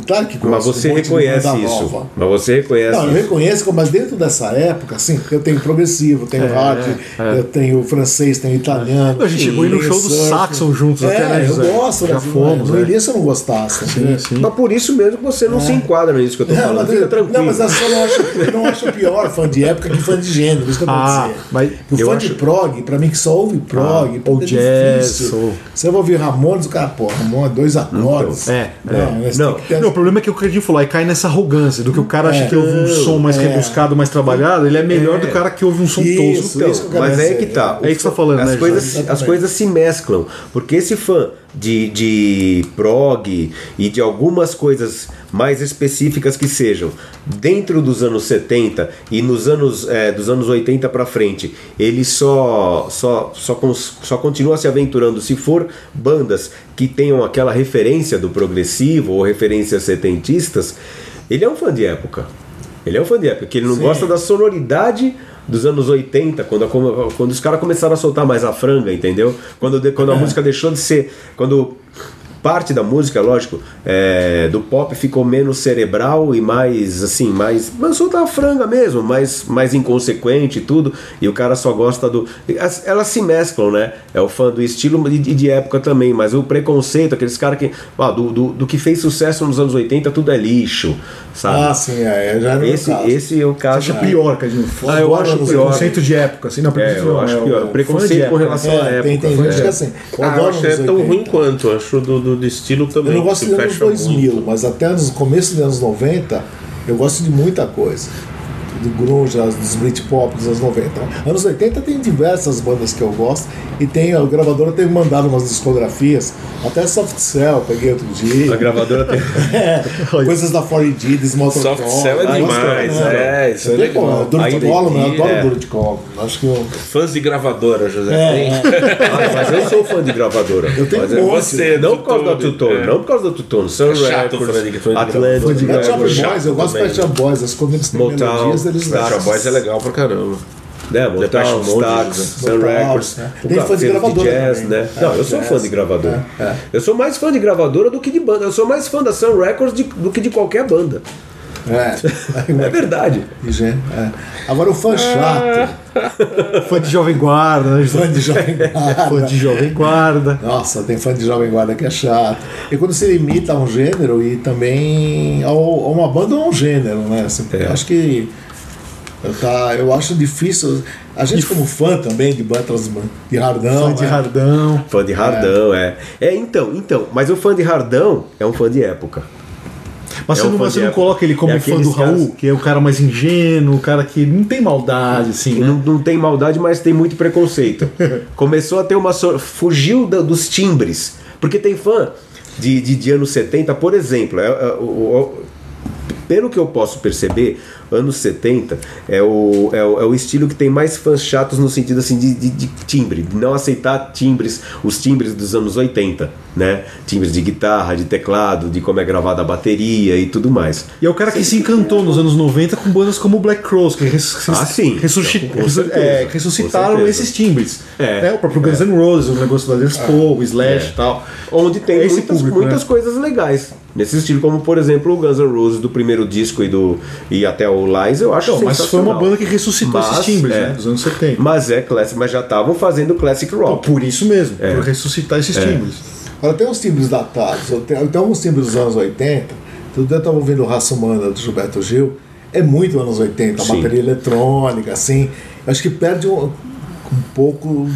Claro que Mas gosto você um reconhece isso. nova. Mas você reconhece Não, eu isso. reconheço, mas dentro dessa época, assim, eu tenho progressivo, tenho hard, eu tenho francês, tenho italiano. A gente chegou aí no show do. Saxon juntos é, até, né, eu José? gosto, Já mas fomos, no né? início eu não gostasse. entendeu? Sim. Mas por isso mesmo que você não se enquadra nisso que eu tô Não, falando. mas, Fica eu- tranquilo. não, mas eu só não acho, eu não acho pior fã de época que fã de gênero, isso que eu Ah, mas o eu fã acho- de prog, pra mim que só ouve prog, Ah, ou é jazz, ou- Você vai ouvir Ramones, o cara, pô, Ramones, dois acordes. É, não, mas Não, Não, o problema é que o Cadinho falou, aí cai nessa arrogância, do que o cara acha É. que ouve um som mais É. rebuscado, mais trabalhado, ele é melhor do cara que ouve um som Isso, tosco. isso. que eu quero Mas é que tá. É isso que você tá falando, as né, coisas, as coisas se mesclam. Porque esse fã de, de prog e de algumas coisas mais específicas que sejam dentro dos anos 70 e nos anos é, dos anos 80 para frente, ele só só só, cons- só continua se aventurando se for bandas que tenham aquela referência do progressivo ou referências setentistas, ele é um fã de época. Ele é um fã de época, que ele não gosta da sonoridade dos anos 80, quando, a- quando os caras começaram a soltar mais a franga, entendeu? Quando, de- quando a música deixou de ser. Quando parte da música, lógico, é, do pop ficou menos cerebral e mais assim, mais. Mas soltar a franga mesmo, mais, mais inconsequente e tudo. E o cara só gosta do. as- Elas se mesclam, né? É o fã do estilo e de, de época também, mas o preconceito, aqueles caras que. Ah, do, do, do que fez sucesso nos anos 80, tudo é lixo, sabe? Ah, sim, é, já esse, caso. esse é o caso. Você acha pior, Cadinho? Ah, eu acho pior. Conceito de época, assim, não, É, preconceito eu não, acho é o pior. Preconceito com relação à É, época. tem, tem gente que é assim. Eu Ah, eu acho que é tão 80. ruim quanto. Eu acho do, do, do estilo também. Eu não gosto dos anos fecha 2000, muito. mas até no começo dos anos 90 eu gosto de muita coisa. Do grunge, as- dos Britpop dos anos 90. Anos 80 tem diversas bandas que eu gosto e tem a gravadora tem mandado umas discografias, até Soft Cell peguei outro dia. A gravadora tem. É, coisas da 4D, Desmotor Soft Cell é demais, é, isso é legal. Duro de Ainda Column, eu aqui, adoro é. Duro de Column. Acho que eu. Fãs de gravadora, José. É, tem? Ah, mas eu sou fã de gravadora. Eu tenho Mas um é monte. Você, Não por causa da Tutone, é. não por causa da Tutone. Sun É chato Records, fã de- fã de Atlantic gravadora. Pet Shop Records, Boys, eu gosto de também. Pet Shop Boys, as quando eles têm Motown, melodias, eles. Pet Shop Boys é legal pra caramba. né? Stax, né? Sun Motown, Records, né? Tem fã de gravadora jazz, também. né? É, Não, eu sou jazz. fã de gravadora. É, é. Eu sou mais fã de gravadora do que de banda. Eu sou mais fã da Sun Records de- do que de qualquer banda. É. É verdade. É. Agora o fã chato, Fã de Jovem Guarda, né? fã de Jovem Fã Guarda. de Jovem Guarda. Nossa, tem fã de Jovem Guarda que é chato. E quando se limita a um gênero e também a uma banda ou a um gênero, né? Assim, É. eu Acho que tá, eu acho difícil. A gente, como fã também de bandas de hardão, Fã de né? Hardão. Fã de Hardão, é. é. então, então. Mas o fã de Hardão é um fã de época. Mas É você, um não, você não coloca ele como É fã do Raul, caras- que é o cara mais ingênuo, o cara que não tem maldade, assim, né? não, não tem maldade, mas tem muito preconceito. Começou a ter uma. sor- Fugiu da- dos timbres. Porque tem fã de, de, de anos 70, por exemplo. é- é- o- o- pelo que eu posso perceber, anos 70 é o, é o, é o estilo que tem mais fãs chatos no sentido assim de, de, de timbre, de não aceitar timbres, os timbres dos anos 80, né? Timbres de guitarra, de teclado, de como é gravada a bateria e tudo mais. E é o cara que se encantou nos anos 90 com bandas como Black Cross, que res- Ah, sim. é, ressuscitaram esses timbres. É. Né? O próprio Guns N' Roses, o negócio da Les Paul, o Slash e tal. Onde tem É muitas, público, muitas né? coisas legais. Nesse estilo, como por exemplo o Guns N' Roses do primeiro disco e, do, e até o Lies, eu acho Então, mas foi uma banda que ressuscitou Mas, esses timbres, é. né? Dos anos 70. Mas é classic, mas já estavam fazendo classic Então, rock. por isso mesmo, É. por ressuscitar esses timbres. Agora tem uns timbres datados, tem alguns timbres dos anos 80. Todo dia eu estava ouvindo Raça Humana do Gilberto Gil. É muito anos 80, a Sim. bateria eletrônica, assim. Acho que perde um, um pouco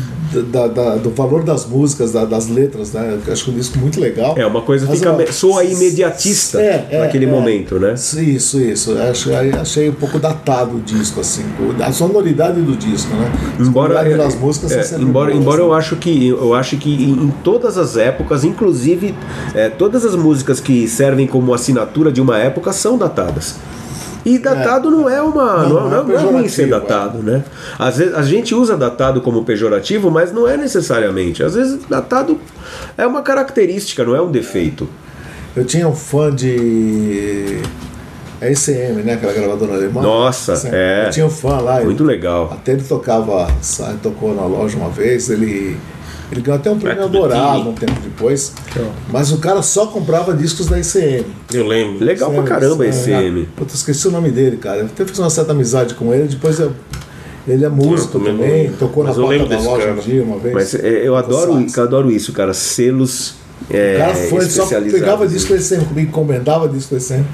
da- da- do valor das músicas, da- das letras, né? Eu acho que um disco muito legal. É, uma coisa Mas, fica. ó, soa imediatista É, é, naquele é. momento, né? Isso, isso. Achei, achei um pouco datado o disco, assim. A sonoridade do disco, né? Embora, das músicas é, são sempre embora, embora né? eu acho que eu acho que em, em todas as épocas, inclusive é, todas as músicas que servem como assinatura de uma época são datadas. E datado não é uma. Não, Não, não é é ruim ser pejorativo, datado, né? Às vezes a gente usa datado como pejorativo, mas não é necessariamente. Às vezes datado é uma característica, não é um defeito. Eu tinha um fã de. É ECM, né? Aquela gravadora alemã. Nossa, é. Eu tinha um fã lá. ele- Muito legal. Até ele tocava, tocou na loja uma vez, ele. Ele ganhou até um prêmio dourado um tempo depois. Mas o cara só comprava discos da ECM. Eu lembro. Legal pra Sério, caramba isso, esse é. M. Puta, esqueci o nome dele, cara. Eu até fiz uma certa amizade com ele, depois eu- ele é músico também tocou na mas eu porta da desse loja cara. um dia uma vez. Mas é, eu adoro, eu adoro isso, cara. Selos. É, O cara foi, ele só pegava em- disco ECM comigo, encomendava disco ECM.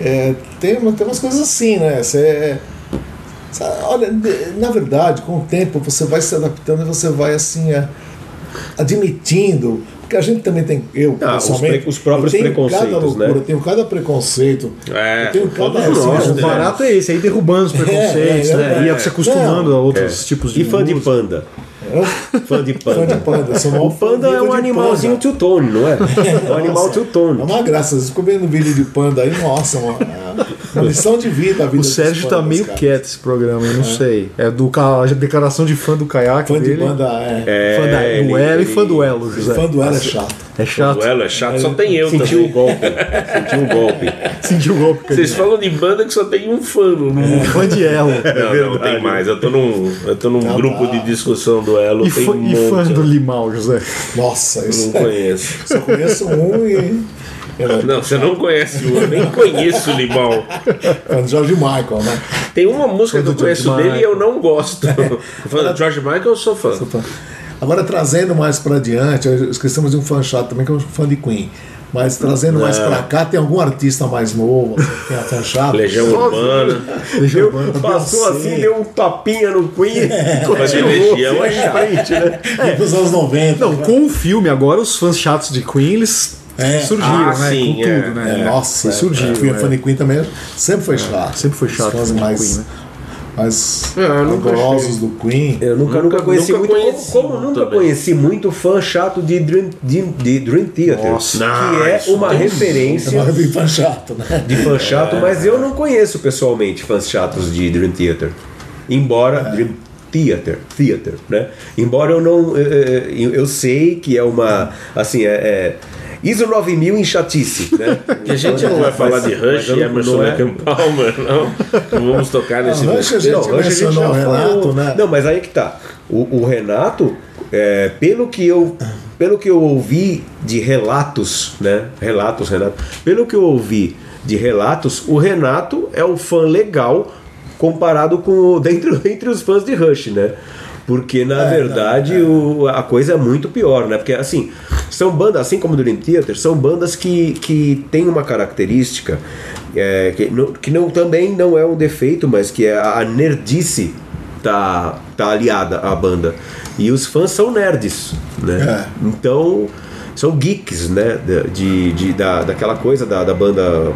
É, tem, tem umas coisas assim, né? Você, é- olha, na verdade, com o tempo você vai se adaptando e você vai assim é, admitindo. Porque a gente também tem, eu Ah, os pessoalmente, pre- os próprios eu tenho cada preconceitos, loucura, né? eu tenho cada preconceito. É, eu tenho cada todos assim, nós, O né? barato é esse, aí derrubando os preconceitos, é, né? é, e se acostumando a outros É. tipos de E fã de panda. Fã de Fã panda. de panda, sou O panda fã é um animalzinho panda. two-tone, não é? É um animal Nossa, two-tone. É uma graça, vocês ficam vendo vídeo de panda aí, nossa, uma, uma lição de vida a vida O Sérgio tá meio cara. quieto esse programa, eu não sei. É do ca- a declaração de fã do caiaque Fã de dele. banda é. Fã da ele- duelo e fã do elo, José. Fã do ela é chato. É chato. Duelo é chato, só tem eu Sentiu o também. golpe. Sentiu o golpe. Sentiu o golpe. cara. Vocês falam de banda que só tem um fã no mundo. Fã de elo. Não, não, tem mais. Eu tô num, eu tô num Não, grupo tá. de discussão do Elo, E, tem fã, um e fã monte. do Limão, José. Nossa, Eu não conheço. Só conheço um e. eu- Não, você não conhece o, eu nem conheço o Limão. Fã do George Michael, né? Tem uma música que eu George conheço dele e eu não gosto. Falando George Michael, eu sou fã. Agora, trazendo mais pra diante, esquecemos de um fã chato também, que é um fã de Queen. Mas trazendo mais pra cá, tem algum artista mais novo, assim, que é fã chato? Legião Urbana. Deu, passou assim, deu um tapinha no Queen e continuou. Legião é chato. frente, né? Nos anos 90. Não, né? com o filme agora, os fãs chatos de Queen, eles É, surgiram, ah, né? sim, com é, tudo, né? É, nossa, é, Queen, é. Funny Queen também sempre foi chato. sempre foi chato Os mais, Queen, né? mais É, eu rigorosos achei. do Queen. Eu nunca, Nunca- nunca conheci nunca muito. conheci como, como nunca também. conheci muito fã chato de Dream, de, de Dream Theater. Nossa. que Não, é uma tem- referência É bem fã chato, né? de fã chato, mas eu não conheço pessoalmente fãs chatos de Dream Theater. Embora Dream Theater, Theater, né? Embora eu não, eh, eh, eu, eu sei que é uma, assim, é, é ISO 9000 em chatice, né? Que a gente não vai falar de Rush e não- Emerson é- Palmer, não. Não vamos tocar nesse Não, Rush a gente Não, hoje a gente já Renato, falou. né? Não, mas aí que tá. O, o Renato, é, pelo que eu pelo que eu ouvi de relatos, né? Relatos, Renato. Pelo que eu ouvi de relatos, o Renato é o fã legal comparado com o, dentro entre os fãs de Rush, né? Porque na verdade o- a coisa é muito pior, né? Porque assim, são bandas, assim como o Dream Theater, são bandas que, que têm uma característica é, que, não, que não, também não é um defeito, mas que é a nerdice tá, tá aliada à banda. E os fãs são nerds, né? Então são geeks, né? De, de, da, daquela coisa da, da banda,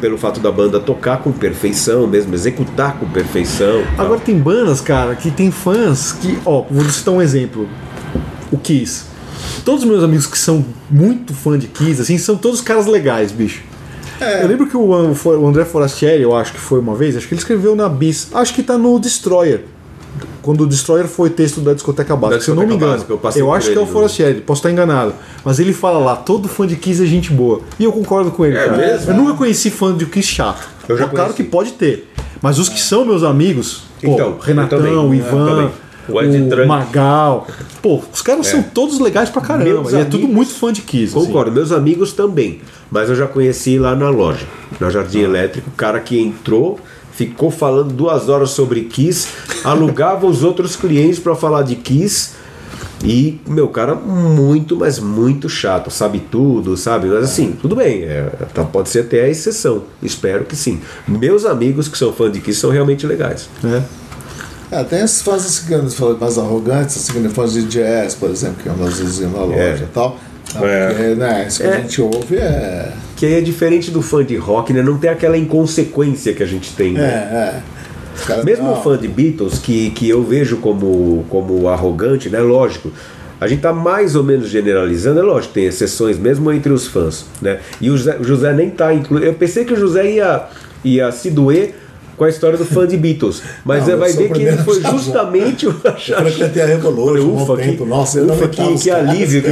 pelo fato da banda tocar com perfeição mesmo, executar com perfeição. tal. Agora tem bandas, cara, que tem fãs que, ó, vou citar um exemplo. O Kiss. Todos os meus amigos que são muito fã de Kiss, assim, são todos caras legais, bicho. Eu lembro que o, o André Forastieri, eu acho que foi uma vez, acho que ele escreveu na Bis, acho que tá no Destroyer. Quando o Destroyer foi texto da discoteca básica, Da se eu não me engano. Básica, eu por acho que é o Forastieri, posso estar enganado. Mas ele fala lá, todo fã de Kiss é gente boa. E eu concordo com ele, É cara. mesmo? Eu nunca conheci fã de Kiss chato. Eu já É claro que pode ter. Mas os que são meus amigos, pô, Então, eu Renatão, também, eu Ivan. O o. Magal. Pô, os caras são todos legais pra caramba. Meus e é tudo amigos- muito fã de Kiss. assim. Concordo, meus amigos também. Mas eu já conheci lá na loja, na Jardim Elétrico, o cara que entrou, ficou falando duas horas sobre Kiss, alugava os outros clientes para falar de Kiss. E, meu, cara, muito, mas muito chato, sabe tudo, sabe? Mas assim, tudo bem, é, tá- pode ser até a exceção, espero que sim. Meus amigos que são fãs de Kiss são realmente legais. É. É, tem esses fãs falam mais arrogantes, assim, fãs de jazz, por exemplo, que andam às vezes na loja É. e tal. É. porque, né, isso que É. a gente ouve é. Que aí é diferente do fã de rock, né? Não tem aquela inconsequência que a gente tem, É, né? é. Os caras, Mesmo não, o fã de Beatles, que, que eu vejo como, como arrogante, né? Lógico. A gente tá mais ou menos generalizando, é lógico, tem exceções mesmo entre os fãs, né? E o José, o José nem tá incluído. Eu pensei que o José ia, ia se doer com a história do fã de Beatles, mas Não, é, vai ver que ele foi justamente o Eu frequentei a Revolution um Ufa, tempo. que, Nossa, ufa, que, que alívio.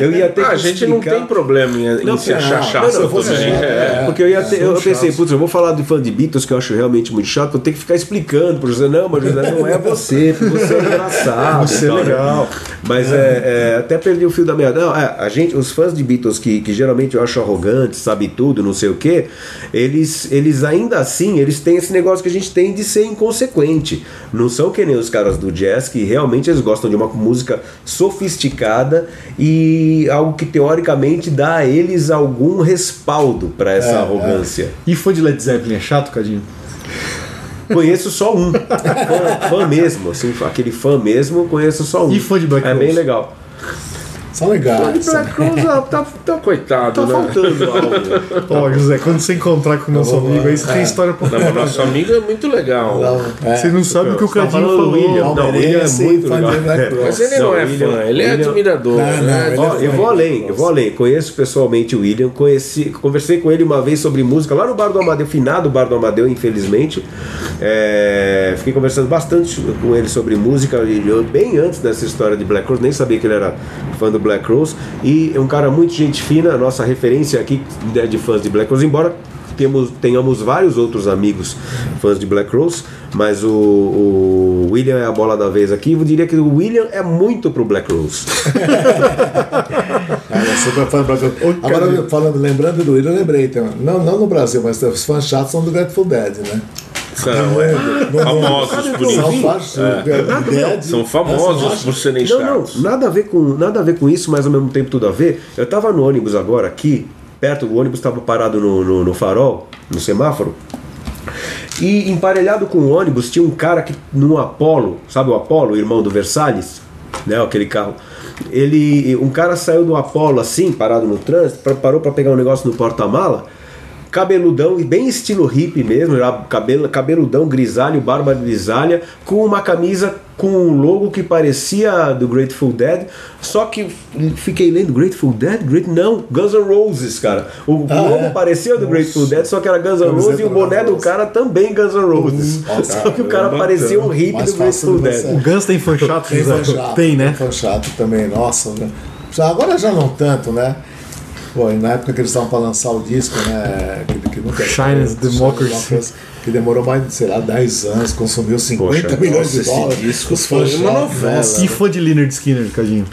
Eu ia ter Ah, que a gente não tem problema em, em Não, se achar não, chato também. É. Porque eu, ia ter- eu pensei, putz, eu vou falar de fã de Beatles que eu acho realmente muito chato, vou ter que ficar explicando pro José, não, mas José, não é você, porque você é engraçado. Você é legal. Mas é, é, até perdi o fio da meada. Não, é, a gente, os fãs de Beatles que, que geralmente eu acho arrogantes, sabe tudo, não sei o quê, eles, eles ainda assim, eles têm esse negócio que a gente tem de ser inconsequente. Não são que nem os caras do jazz que realmente eles gostam de uma música sofisticada e algo que teoricamente dá a eles algum respaldo para essa É, arrogância. E fã de Led Zeppelin é chato, Cadinho? Conheço só um. fã, fã mesmo, assim, aquele fã mesmo, conheço só um. E fã de Black É bem Rose? legal. São legais. Black tá, tá, Coitado, tá né? faltando algo. Ó, José, quando você encontrar com o nosso amigo aí, você tem história pra Não, mas nosso amigo é muito legal. Não, é. Você não sabe o que o tá Cadinho falou. William. Não, William é muito e fã de legal. Mas ele não, Não, é William- fã, ele é William- admirador. Não, né? não, ele Ó, é eu vou além, eu vou além. Conheço pessoalmente o William, conheci, conversei com ele uma vez sobre música lá no Bar do Amadeu, finado Bar do Amadeu, infelizmente. É, fiquei conversando bastante com ele sobre música, e eu, bem antes dessa história de Black Rose, nem sabia que ele era fã do Black Rose. E é um cara muito gente fina, a nossa referência aqui né, de fãs de Black Rose, embora temos, tenhamos vários outros amigos fãs de Black Rose, mas o, o William é a bola da vez aqui. Eu diria que o William é muito pro Black Rose. Super fã do Black Rose. Agora, falando, lembrando do William, eu lembrei. Tem, não, não no Brasil, mas os fãs chatos são do Grateful Dead, né? São é, famosos por São isso. São famosos por serem Não, não, chatos. nada a ver com nada a ver com isso, mas ao mesmo tempo tudo a ver. Eu tava no ônibus agora aqui, perto do ônibus estava parado no, no, no farol, no semáforo. E emparelhado com o ônibus tinha um cara que num Apollo, sabe o Apollo, irmão do Versalhes, né, aquele carro. ele, um cara saiu do Apollo assim, parado no trânsito, parou pra pegar um negócio no porta-mala, cabeludão e bem estilo hippie mesmo, cabelo, cabeludão grisalho, barba grisalha, com uma camisa com um logo que parecia do Grateful Dead, só que fiquei lendo Grateful Dead, Great não, Guns N' Roses, cara. O logo é? parecia do Grateful Dead, só que era Guns N' Roses e o boné do cara também Guns N' Roses. Nossa, só que o cara bacana. parecia um hippie Mais do Grateful de Dead. O Guns tem fã chato, Tem chato. Tem, né? Fã chato também, nossa. né? Já, agora já não tanto, né? Pô, e na época que eles estavam para lançar o disco, né? Que, que nunca Shines Democracy. Democracy, Que demorou mais, sei lá, 10 anos, consumiu 50 Poxa, milhões de nossa, dólares. disco Os foi fãs uma novela. E fã de Leonard Skinner, Cadinho?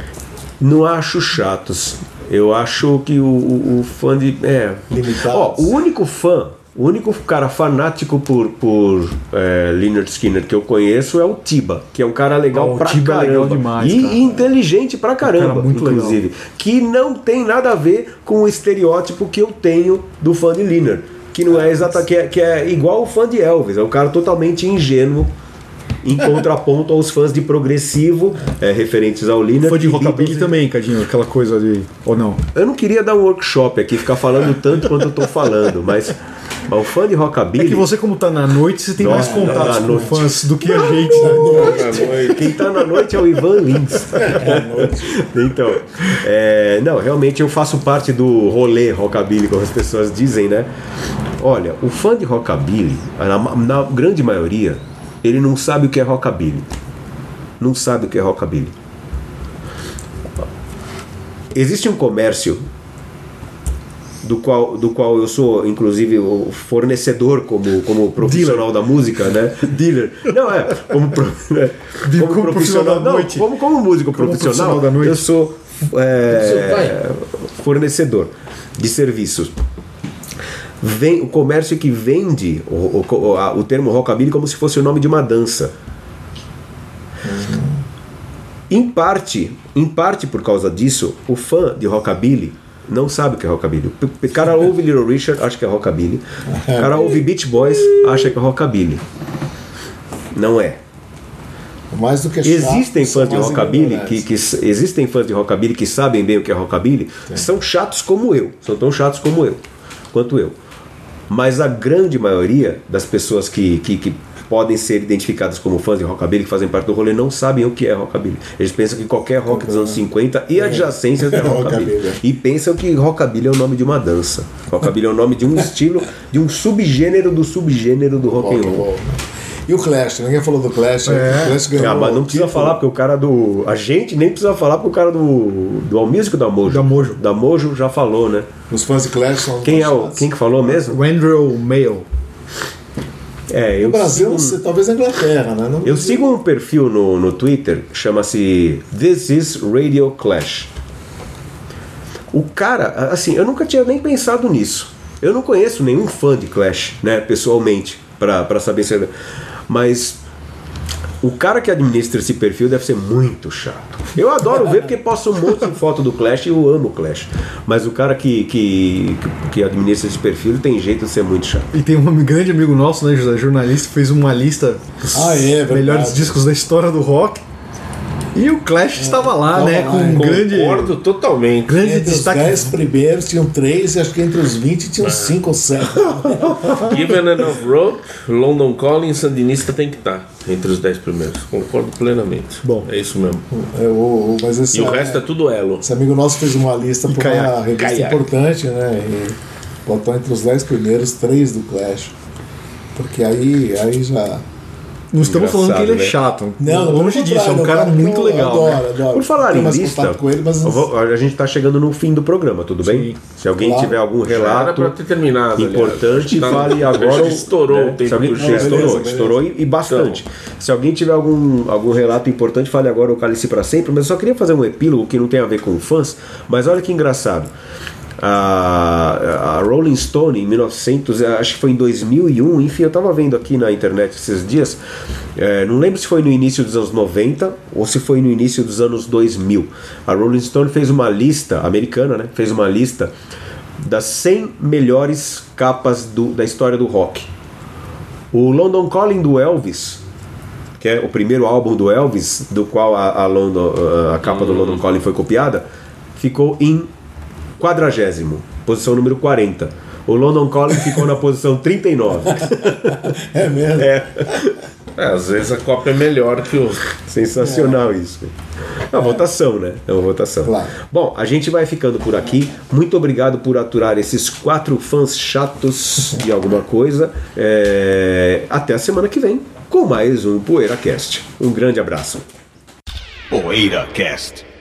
Não acho chatos. Eu acho que o, o, o fã de. É. Limitados. Ó, o único fã, o único cara fanático por, por é, Leonard Skinner que eu conheço é o Tiba, que é um cara legal Ah, o pra Tiba é caramba. legal demais, e, cara. inteligente pra caramba, cara muito legal. inclusive. Que não tem nada a ver com o estereótipo que eu tenho do fã de Leonard. Que não é exata, que é, que é igual o fã de Elvis, é um cara totalmente ingênuo. Em contraponto aos fãs de progressivo, é, referentes ao Leonard. Fã de rockabilly também, Cadinho, aquela coisa de. Ou não? eu não queria dar um workshop aqui, ficar falando tanto quanto eu tô falando, mas, mas o fã de rockabilly. É que você, como tá na noite, você tem mais contatos na com noite. fãs do que a gente. né? Quem tá na noite é o Ivan Lins. então, é, não, realmente eu faço parte do rolê rockabilly, como as pessoas dizem, né? Olha, o fã de rockabilly, na, na grande maioria, ele não sabe o que é rockabilly. Não sabe o que é rockabilly. Existe um comércio do qual, do qual eu sou, inclusive, o fornecedor como, como profissional da música, né? Dealer. Não, é. Como, pro- né? Como profissional da não, noite. como, como músico Como profissional, profissional da noite. eu sou é, fornecedor de serviços. Vem, o comércio que vende o, o, a- o termo rockabilly como se fosse o nome de uma dança. Em parte, em parte por causa disso, o fã de rockabilly não sabe o que é rockabilly. O cara ouve Little Richard, acha que é rockabilly. O cara ouve Beach Boys, acha que é rockabilly. Não é. Mais do que chato, Existem são fãs de rockabilly que, que existem fãs de rockabilly que sabem bem o que é rockabilly, são chatos como eu, são tão chatos como eu, quanto eu. Mas a grande maioria das pessoas que, que, que podem ser identificadas como fãs de rockabilly, que fazem parte do rolê, não sabem o que é rockabilly. Eles pensam que qualquer rock dos anos 50 e adjacências é rockabilly. Rockabilly. E pensam que rockabilly é o nome de uma dança. Rockabilly é o nome de um estilo, de um subgênero do subgênero do rock and roll. E o Clash, ninguém falou do Clash. O Clash ganhou Ah, mas não o precisa título. falar, porque o cara do. A gente nem precisa falar, porque o cara do. Do ou da Mojo? Da Mojo. Da Mojo já falou, né? Os fãs de Clash são Quem é o. Quem que falou mesmo? Randall Mail. É, No Brasil, não sigo, talvez na Inglaterra, né? No eu sigo um perfil no, no Twitter que chama-se This is Radio Clash. O cara, assim, eu nunca tinha nem pensado nisso. Eu não conheço nenhum fã de Clash, né, pessoalmente, pra saber se. é- Mas o cara que administra esse perfil deve ser muito chato. Eu adoro ver porque posta um monte de foto do Clash e eu amo o Clash. Mas o cara que, que, que administra esse perfil tem jeito de ser muito chato. E tem um grande amigo nosso, né, José, jornalista, que fez uma lista dos Ah, é, verdade. melhores discos da história do rock. E o Clash estava lá, né? lá, Com um é. grande, Concordo totalmente. grande Entre os destaque. 10 primeiros tinham 3 e acho que entre os 20 É. tinham 5 ou 7. Given Enough Rope, London Calling, Sandinista tem que estar entre os 10 primeiros. Concordo plenamente. Bom. É isso mesmo. É, o- o- mas esse, E o resto é tudo elo. esse amigo nosso fez uma lista para uma revista Caiaque. importante, né? E botou entre os 10 primeiros 3 do Clash. Porque aí, aí já. Não estamos falando que ele é né? chato. Não, longe disso, é um cara muito eu legal. Adoro, né? adoro. Por falar em lista, ele, vou- a gente está chegando no fim do programa, tudo bem? Sim. Se alguém Claro. tiver algum relato aliás. importante, Tá- fale agora. Estourou né? o tempo Se alguém, jogo. estourou, beleza, beleza. estourou e, e bastante. Se alguém tiver algum, algum relato importante, fale agora o Cálice para sempre. Mas eu só queria fazer um epílogo que não tem a ver com fãs. Mas olha que engraçado. A, a Rolling Stone, em 1900, acho que foi em 2001, enfim, eu estava vendo aqui na internet esses dias. é, não lembro se foi no início dos anos 90 ou se foi no início dos anos 2000. A Rolling Stone fez uma lista, americana, né? Fez uma lista das 100 melhores capas do- da história do rock. O London Calling do Elvis, que é o primeiro álbum do Elvis, do qual a, a, London, a capa do London Calling foi copiada, ficou em quadragésimo, posição número 40. O London Calling ficou na posição 39. É mesmo? É. É, às vezes a cópia é melhor que o. Sensacional isso. É uma votação, né? É uma votação. Claro. Bom, a gente vai ficando por aqui. Muito obrigado por aturar esses quatro fãs chatos de alguma coisa. É, Até a semana que vem com mais um PoeiraCast. Um grande abraço. PoeiraCast.